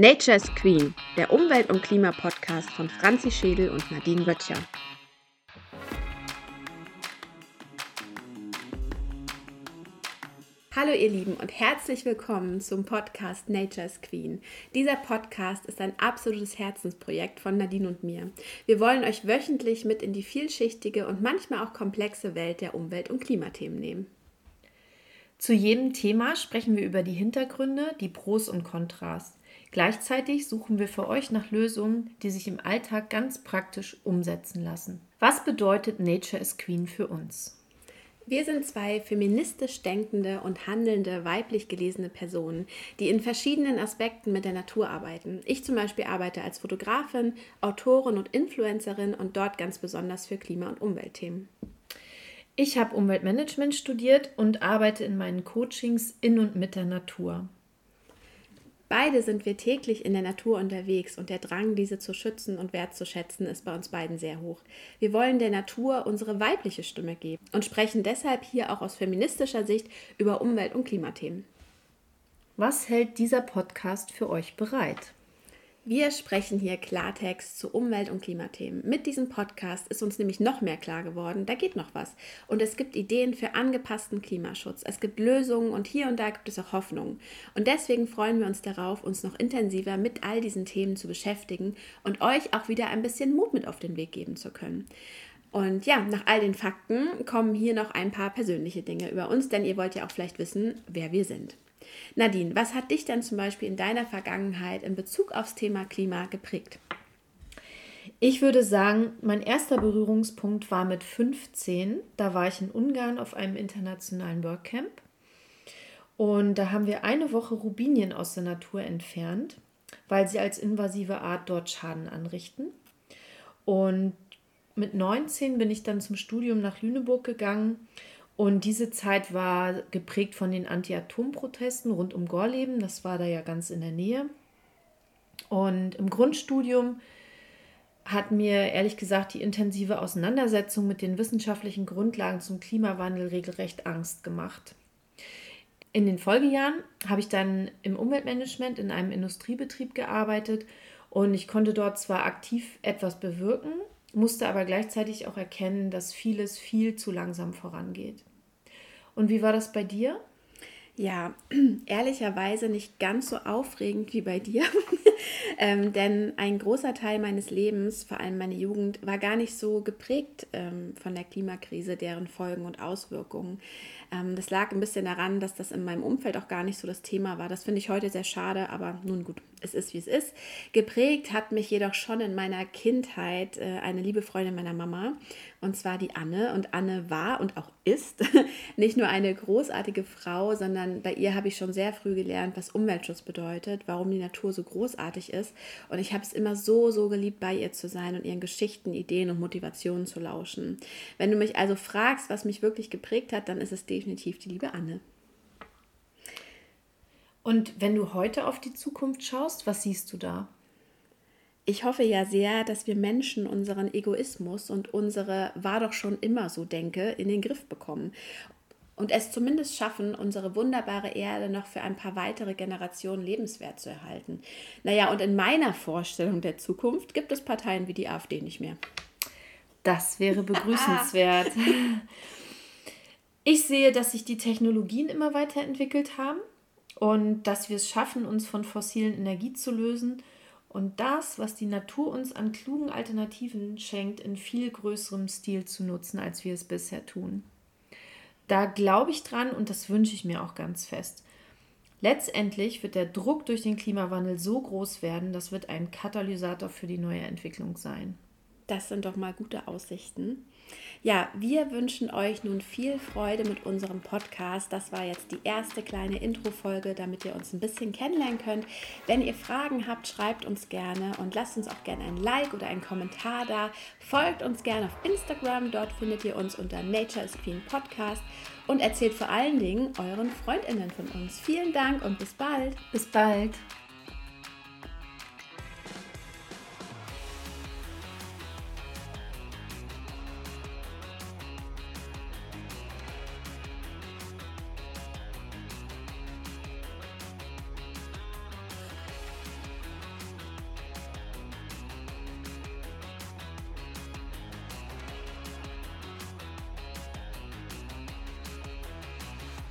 Nature is Queen, der Umwelt- und Klimapodcast von Franzi Schädel und Nadine Wöttcher. Hallo ihr Lieben und herzlich willkommen zum Podcast Nature's Queen. Dieser Podcast ist ein absolutes Herzensprojekt von Nadine und mir. Wir wollen euch wöchentlich mit in die vielschichtige und manchmal auch komplexe Welt der Umwelt- und Klimathemen nehmen. Zu jedem Thema sprechen wir über die Hintergründe, die Pros und Kontras. Gleichzeitig suchen wir für euch nach Lösungen, die sich im Alltag ganz praktisch umsetzen lassen. Was bedeutet Nature is Queen für uns? Wir sind zwei feministisch denkende und handelnde, weiblich gelesene Personen, die in verschiedenen Aspekten mit der Natur arbeiten. Ich zum Beispiel arbeite als Fotografin, Autorin und Influencerin und dort ganz besonders für Klima- und Umweltthemen. Ich habe Umweltmanagement studiert und arbeite in meinen Coachings in und mit der Natur. Beide sind wir täglich in der Natur unterwegs und der Drang, diese zu schützen und wertzuschätzen, ist bei uns beiden sehr hoch. Wir wollen der Natur unsere weibliche Stimme geben und sprechen deshalb hier auch aus feministischer Sicht über Umwelt- und Klimathemen. Was hält dieser Podcast für euch bereit? Wir sprechen hier Klartext zu Umwelt- und Klimathemen. Mit diesem Podcast ist uns nämlich noch mehr klar geworden, da geht noch was. Und es gibt Ideen für angepassten Klimaschutz. Es gibt Lösungen und hier und da gibt es auch Hoffnungen. Und deswegen freuen wir uns darauf, uns noch intensiver mit all diesen Themen zu beschäftigen und euch auch wieder ein bisschen Mut mit auf den Weg geben zu können. Und ja, nach all den Fakten kommen hier noch ein paar persönliche Dinge über uns, denn ihr wollt ja auch vielleicht wissen, wer wir sind. Nadine, was hat dich denn zum Beispiel in deiner Vergangenheit in Bezug aufs Thema Klima geprägt? Ich würde sagen, mein erster Berührungspunkt war mit 15. Da war ich in Ungarn auf einem internationalen Workcamp. Und da haben wir eine Woche Rubinien aus der Natur entfernt, weil sie als invasive Art dort Schaden anrichten. Und mit 19 bin ich dann zum Studium nach Lüneburg gegangen und diese Zeit war geprägt von den Anti-Atom-Protesten rund um Gorleben. Das war da ja ganz in der Nähe. Und im Grundstudium hat mir ehrlich gesagt die intensive Auseinandersetzung mit den wissenschaftlichen Grundlagen zum Klimawandel regelrecht Angst gemacht. In den Folgejahren habe ich dann im Umweltmanagement in einem Industriebetrieb gearbeitet und ich konnte dort zwar aktiv etwas bewirken, musste aber gleichzeitig auch erkennen, dass vieles viel zu langsam vorangeht. Und wie war das bei dir? Ja, ehrlicherweise nicht ganz so aufregend wie bei dir, ähm, denn ein großer Teil meines Lebens, vor allem meine Jugend, war gar nicht so geprägt ähm, von der Klimakrise, deren Folgen und Auswirkungen. Ähm, das lag ein bisschen daran, dass das in meinem Umfeld auch gar nicht so das Thema war. Das finde ich heute sehr schade, aber nun gut, es ist wie es ist. Geprägt hat mich jedoch schon in meiner Kindheit äh, eine liebe Freundin meiner Mama, und zwar die Anne. Und Anne war und auch ist nicht nur eine großartige Frau, sondern bei ihr habe ich schon sehr früh gelernt, was Umweltschutz bedeutet, warum die Natur so großartig ist. Und ich habe es immer so, so geliebt, bei ihr zu sein und ihren Geschichten, Ideen und Motivationen zu lauschen. Wenn du mich also fragst, was mich wirklich geprägt hat, dann ist es definitiv die liebe Anne. Und wenn du heute auf die Zukunft schaust, was siehst du da? Ich hoffe ja sehr, dass wir Menschen unseren Egoismus und unsere war doch schon immer so denke in den Griff bekommen und es zumindest schaffen, unsere wunderbare Erde noch für ein paar weitere Generationen lebenswert zu erhalten. Naja, und in meiner Vorstellung der Zukunft gibt es Parteien wie die AfD nicht mehr. Das wäre begrüßenswert. Ich sehe, dass sich die Technologien immer weiterentwickelt haben und dass wir es schaffen, uns von fossilen Energie zu lösen und das, was die Natur uns an klugen Alternativen schenkt, in viel größerem Stil zu nutzen, als wir es bisher tun. Da glaube ich dran und das wünsche ich mir auch ganz fest. Letztendlich wird der Druck durch den Klimawandel so groß werden, das wird ein Katalysator für die neue Entwicklung sein. Das sind doch mal gute Aussichten. Ja, wir wünschen euch nun viel Freude mit unserem Podcast. Das war jetzt die erste kleine Intro-Folge, damit ihr uns ein bisschen kennenlernen könnt. Wenn ihr Fragen habt, schreibt uns gerne und lasst uns auch gerne ein Like oder einen Kommentar da. Folgt uns gerne auf Instagram, dort findet ihr uns unter Nature is Queen Podcast und erzählt vor allen Dingen euren FreundInnen von uns. Vielen Dank und bis bald. Bis bald.